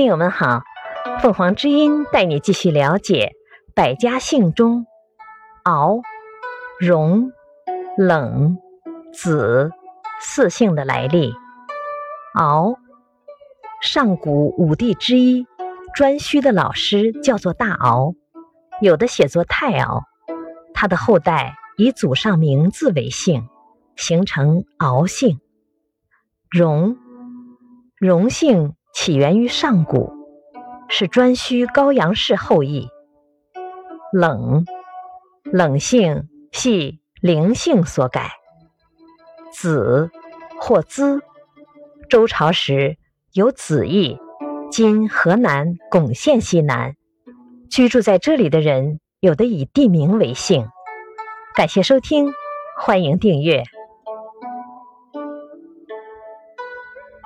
听友们好，凤凰之音带你继续了解百家姓中敖、荣、冷、子四姓的来历。敖，上古五帝之一，颛顼的老师叫做大敖，有的写作太敖。他的后代以祖上名字为姓，形成敖姓。荣，荣姓起源于上古，是颛顼高阳氏后裔。冷，冷姓系灵姓所改。子，或资。周朝时有子邑，今河南巩县西南。居住在这里的人，有的以地名为姓。感谢收听，欢迎订阅。